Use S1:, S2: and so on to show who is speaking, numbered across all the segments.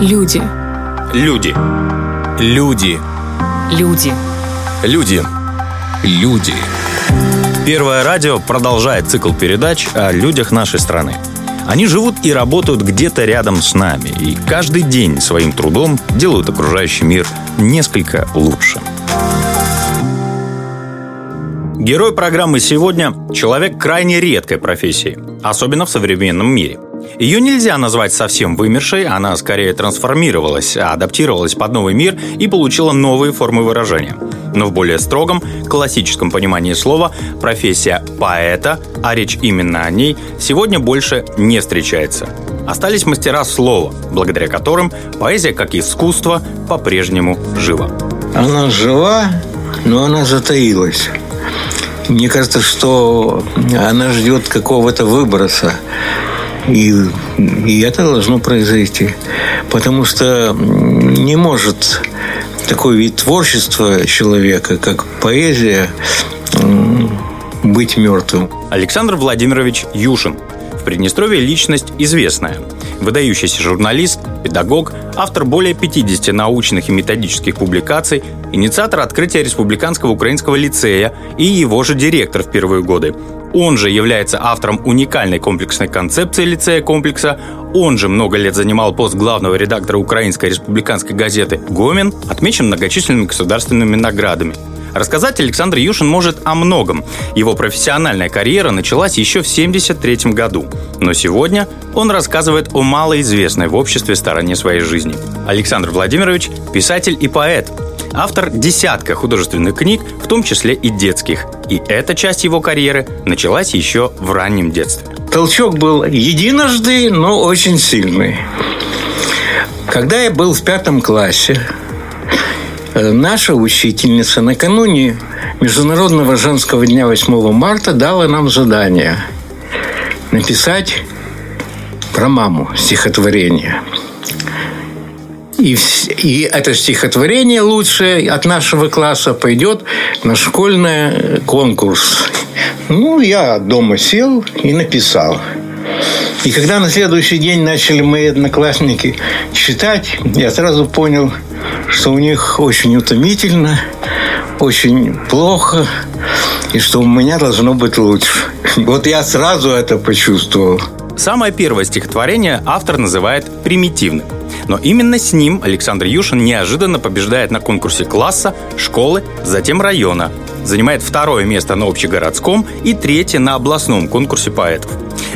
S1: Люди.
S2: Люди. Люди.
S1: Люди.
S2: Люди. Люди. Первое радио продолжает цикл передач о людях нашей страны. Они живут и работают где-то рядом с нами, и каждый день своим трудом делают окружающий мир несколько лучше. Герой программы сегодня – человек крайне редкой профессии, особенно в современном мире. Ее нельзя назвать совсем вымершей, она скорее трансформировалась, адаптировалась под новый мир и получила новые формы выражения. Но в более строгом, классическом понимании слова профессия поэта, а речь именно о ней, сегодня больше не встречается. Остались мастера слова, благодаря которым поэзия как искусство по-прежнему жива.
S3: Она жива, но она затаилась. Мне кажется, что она ждет какого-то выброса. И, и это должно произойти. Потому что не может такой вид творчества человека, как поэзия, быть мертвым.
S2: Александр Владимирович Юшин. В Приднестровье личность известная. Выдающийся журналист, педагог, автор более 50 научных и методических публикаций, инициатор открытия Республиканского украинского лицея и его же директор в первые годы. Он же является автором уникальной комплексной концепции лицея комплекса, он же много лет занимал пост главного редактора Украинской республиканской газеты «Гомин», отмечен многочисленными государственными наградами. Рассказать Александр Юшин может о многом. Его профессиональная карьера началась еще в 1973 году. Но сегодня он рассказывает о малоизвестной в обществе стороне своей жизни. Александр Владимирович – писатель и поэт, автор десятка художественных книг, в том числе и детских. И эта часть его карьеры началась еще в раннем детстве.
S3: Толчок был единожды, но очень сильный. Когда я был в пятом классе, наша учительница накануне Международного женского дня 8 марта дала нам задание написать про маму стихотворение – и, и это стихотворение лучшее от нашего класса пойдет на школьный конкурс. Ну, я дома сел и написал. И когда на следующий день начали мои одноклассники читать, я сразу понял, что у них очень утомительно, очень плохо, и что у меня должно быть лучше. Вот я сразу это почувствовал.
S2: Самое первое стихотворение автор называет примитивным. Но именно с ним Александр Юшин неожиданно побеждает на конкурсе класса, школы, затем района. Занимает второе место на общегородском и третье на областном конкурсе поэтов.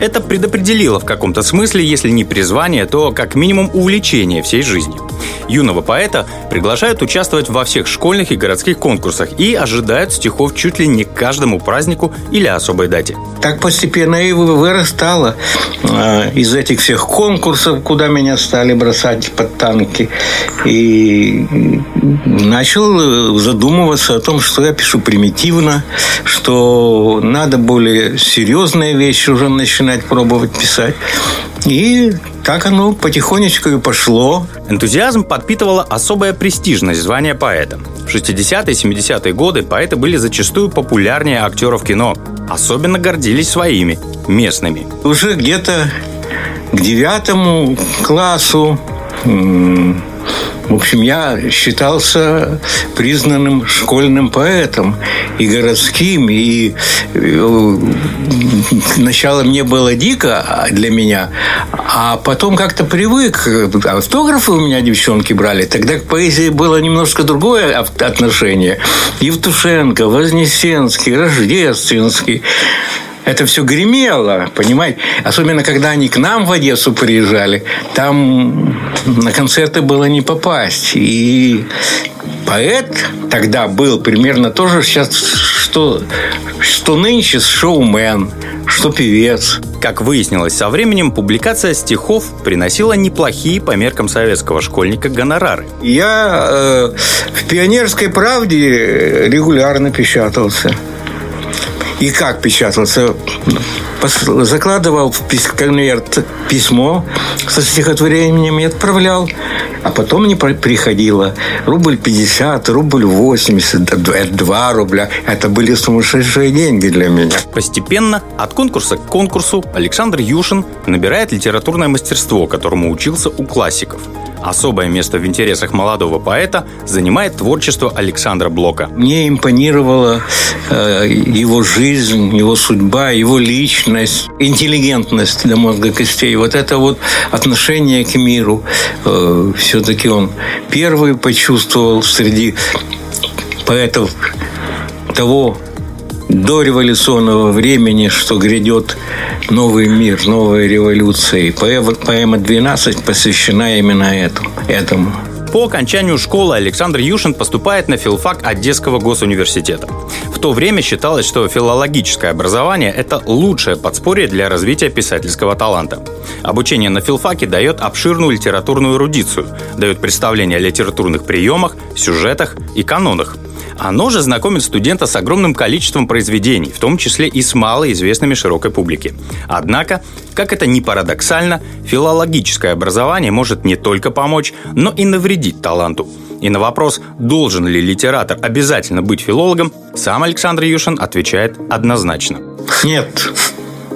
S2: Это предопределило в каком-то смысле, если не призвание, то как минимум увлечение всей жизнью. Юного поэта приглашают участвовать во всех школьных и городских конкурсах и ожидают стихов чуть ли не к каждому празднику или особой дате.
S3: Так постепенно и вырастало э, из этих всех конкурсов, куда меня стали бросать под танки. И начал задумываться о том, что я пишу примитивно, что надо более серьезные вещи уже начинать пробовать писать. И так оно потихонечку и пошло.
S2: Энтузиазм подпитывала особая престижность звания поэта. В 60-е и 70-е годы поэты были зачастую популярнее актеров кино. Особенно гордились своими, местными.
S3: Уже где-то к девятому классу в общем, я считался признанным школьным поэтом и городским, и э, сначала мне было дико для меня, а потом как-то привык. Автографы у меня девчонки брали. Тогда к поэзии было немножко другое отношение. Евтушенко, Вознесенский, Рождественский это все гремело, понимаете? Особенно, когда они к нам в Одессу приезжали, там на концерты было не попасть. И поэт тогда был примерно тоже сейчас, что, что нынче шоумен, что певец.
S2: Как выяснилось со временем, публикация стихов приносила неплохие по меркам советского школьника гонорары.
S3: Я э, в «Пионерской правде» регулярно печатался. И как печатался? Закладывал в конверт письмо со стихотворением и отправлял. А потом не приходило. Рубль 50, рубль 80, 2 рубля. Это были сумасшедшие деньги для меня.
S2: Постепенно от конкурса к конкурсу Александр Юшин набирает литературное мастерство, которому учился у классиков. Особое место в интересах молодого поэта занимает творчество Александра Блока.
S3: Мне импонировала э, его жизнь, его судьба, его личность, интеллигентность до мозга костей. Вот это вот отношение к миру. Э, все-таки он первый почувствовал среди поэтов того дореволюционного времени, что грядет новый мир, новая революция. И поэма «12» посвящена именно этому. этому.
S2: По окончанию школы Александр Юшин поступает на филфак Одесского госуниверситета. В то время считалось, что филологическое образование – это лучшее подспорье для развития писательского таланта. Обучение на филфаке дает обширную литературную эрудицию, дает представление о литературных приемах, сюжетах и канонах – оно же знакомит студента с огромным количеством произведений, в том числе и с малоизвестными широкой публике. Однако, как это ни парадоксально, филологическое образование может не только помочь, но и навредить таланту. И на вопрос, должен ли литератор обязательно быть филологом, сам Александр Юшин отвечает однозначно.
S3: Нет,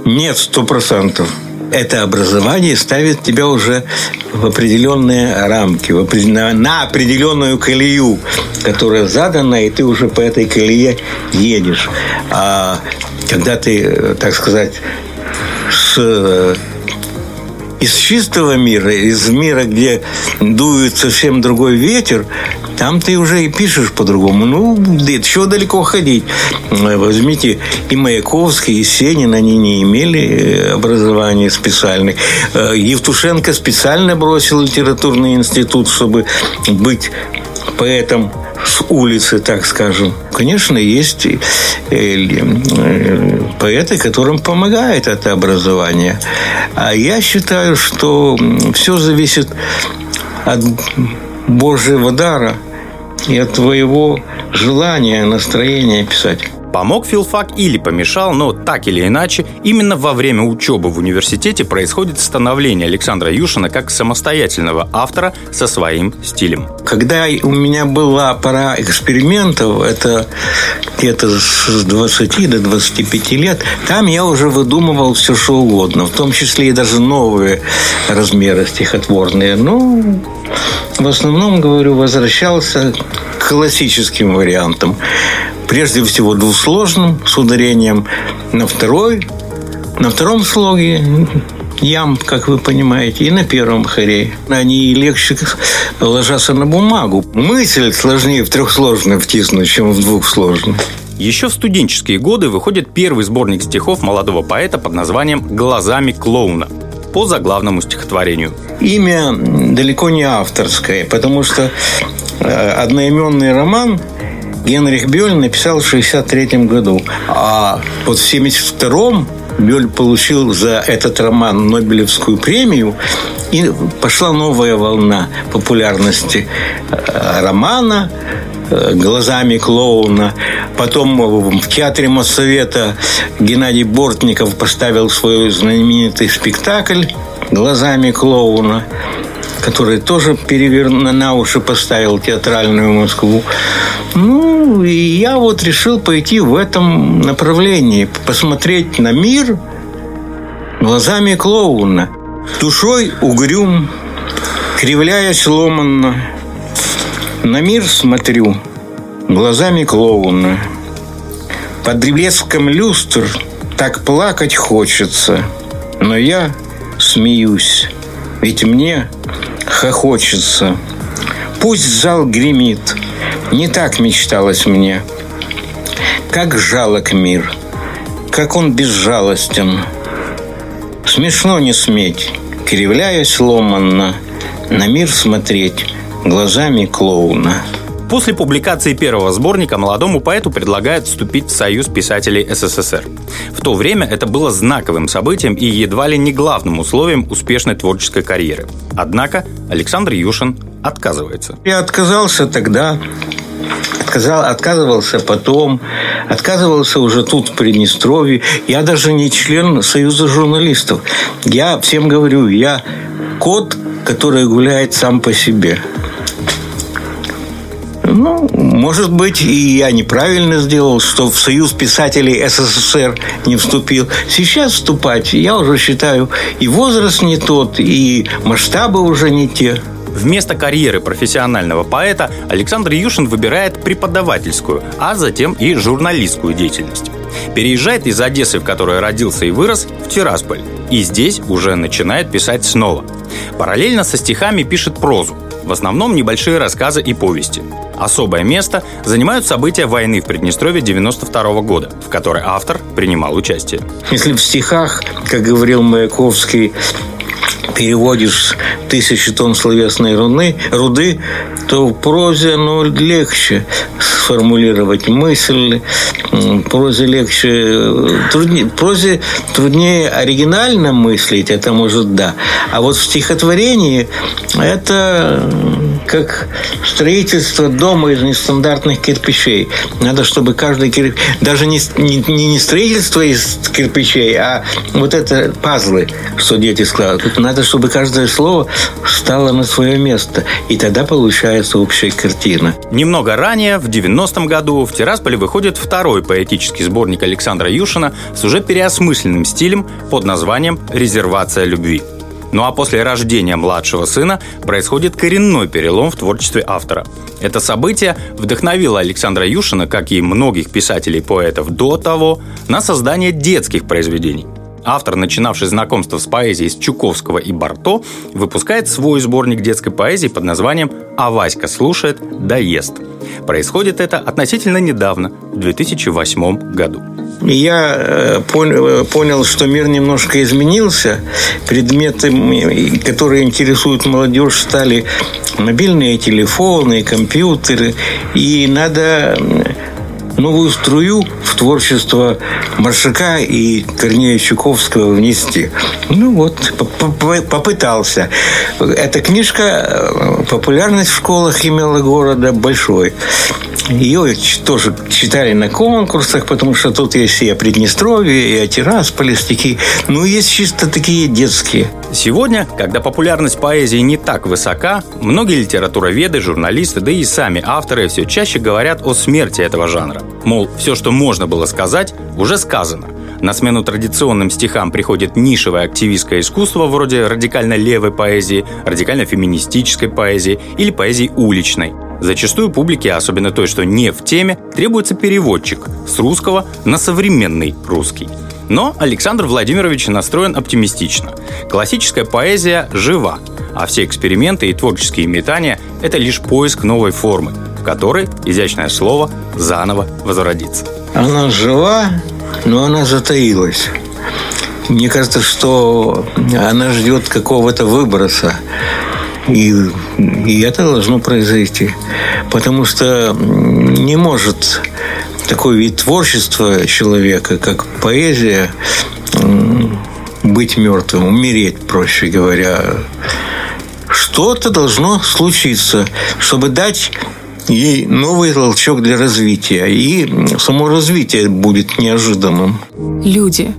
S3: нет, сто процентов это образование ставит тебя уже в определенные рамки, в определенную, на определенную колею, которая задана, и ты уже по этой колее едешь. А когда ты, так сказать, с из чистого мира, из мира, где дует совсем другой ветер, там ты уже и пишешь по-другому. Ну, да чего далеко ходить? Возьмите и Маяковский, и Сенин, они не имели э, образования специальных. Э, Евтушенко специально бросил литературный институт, чтобы быть поэтом с улицы, так скажем. Конечно, есть э, э, поэты, которым помогает это образование. А я считаю, что все зависит от Божьего дара и от твоего желания, настроения писать.
S2: Помог филфак или помешал, но так или иначе, именно во время учебы в университете происходит становление Александра Юшина как самостоятельного автора со своим стилем.
S3: Когда у меня была пора экспериментов, это где-то с 20 до 25 лет, там я уже выдумывал все, что угодно, в том числе и даже новые размеры стихотворные. Ну, в основном, говорю, возвращался к классическим вариантам прежде всего двусложным с ударением на второй, на втором слоге ям, как вы понимаете, и на первом хоре. Они легче ложатся на бумагу. Мысль сложнее в трехсложно втиснуть, чем в двухсложном.
S2: Еще в студенческие годы выходит первый сборник стихов молодого поэта под названием «Глазами клоуна» по заглавному стихотворению.
S3: Имя далеко не авторское, потому что э, одноименный роман Генрих Бёль написал в 1963 году. А вот в 1972 Бёль получил за этот роман Нобелевскую премию, и пошла новая волна популярности э, романа э, глазами клоуна. Потом в театре Моссовета Геннадий Бортников поставил свой знаменитый спектакль глазами клоуна который тоже переверну на уши поставил театральную Москву. Ну, и я вот решил пойти в этом направлении, посмотреть на мир глазами клоуна. Душой угрюм, кривляясь ломанно, на мир смотрю глазами клоуна. Под блеском люстр так плакать хочется, но я смеюсь, ведь мне хохочется. Пусть зал гремит, не так мечталось мне. Как жалок мир, как он безжалостен. Смешно не сметь, кривляясь ломанно, на мир смотреть глазами клоуна.
S2: После публикации первого сборника молодому поэту предлагают вступить в Союз писателей СССР. В то время это было знаковым событием и едва ли не главным условием успешной творческой карьеры. Однако Александр Юшин отказывается.
S3: Я отказался тогда, отказал, отказывался потом, отказывался уже тут, в Приднестровье. Я даже не член Союза журналистов. Я всем говорю, я кот, который гуляет сам по себе. Ну, может быть, и я неправильно сделал, что в Союз писателей СССР не вступил. Сейчас вступать, я уже считаю, и возраст не тот, и масштабы уже не те.
S2: Вместо карьеры профессионального поэта Александр Юшин выбирает преподавательскую, а затем и журналистскую деятельность. Переезжает из Одессы, в которой родился и вырос, в Тирасполь. И здесь уже начинает писать снова. Параллельно со стихами пишет прозу. В основном небольшие рассказы и повести. Особое место занимают события войны в Приднестровье 92 года, в которой автор принимал участие.
S3: Если в стихах, как говорил Маяковский, переводишь тысячи тонн словесной руды, руды то в прозе ну, легче сформулировать мысль, прозе легче, труднее, в прозе труднее оригинально мыслить, это может да. А вот в стихотворении это как строительство дома из нестандартных кирпичей. Надо, чтобы каждый кирпич... Даже не, не, не строительство из кирпичей, а вот это пазлы, что дети складывают. Надо, чтобы каждое слово стало на свое место. И тогда получается общая картина.
S2: Немного ранее, в 90-м году, в Тирасполе выходит второй поэтический сборник Александра Юшина с уже переосмысленным стилем под названием «Резервация любви». Ну а после рождения младшего сына происходит коренной перелом в творчестве автора. Это событие вдохновило Александра Юшина, как и многих писателей и поэтов до того, на создание детских произведений. Автор, начинавший знакомство с поэзией с Чуковского и Барто, выпускает свой сборник детской поэзии под названием «А Васька слушает, да ест». Происходит это относительно недавно, в 2008 году.
S3: Я э, понял, что мир немножко изменился. Предметы, которые интересуют молодежь, стали мобильные телефоны, компьютеры. И надо новую струю в творчество Маршака и Корнея Чуковского внести. Ну вот, попытался. Эта книжка, э, популярность в школах имела города большой. Ее тоже читали на конкурсах, потому что тут есть и о Приднестровье, и о Тирасполе стихи. Ну, есть чисто такие детские.
S2: Сегодня, когда популярность поэзии не так высока, многие литературоведы, журналисты, да и сами авторы все чаще говорят о смерти этого жанра. Мол, все, что можно было сказать, уже сказано. На смену традиционным стихам приходит нишевое активистское искусство вроде радикально левой поэзии, радикально феминистической поэзии или поэзии уличной. Зачастую публике, особенно той, что не в теме, требуется переводчик с русского на современный русский. Но Александр Владимирович настроен оптимистично. Классическая поэзия жива, а все эксперименты и творческие метания – это лишь поиск новой формы, в которой изящное слово заново возродится.
S3: Она жива, но она затаилась. Мне кажется, что она ждет какого-то выброса. И, и это должно произойти. Потому что не может такой вид творчества человека, как поэзия, быть мертвым, умереть, проще говоря. Что-то должно случиться, чтобы дать ей новый толчок для развития. И само развитие будет неожиданным.
S1: Люди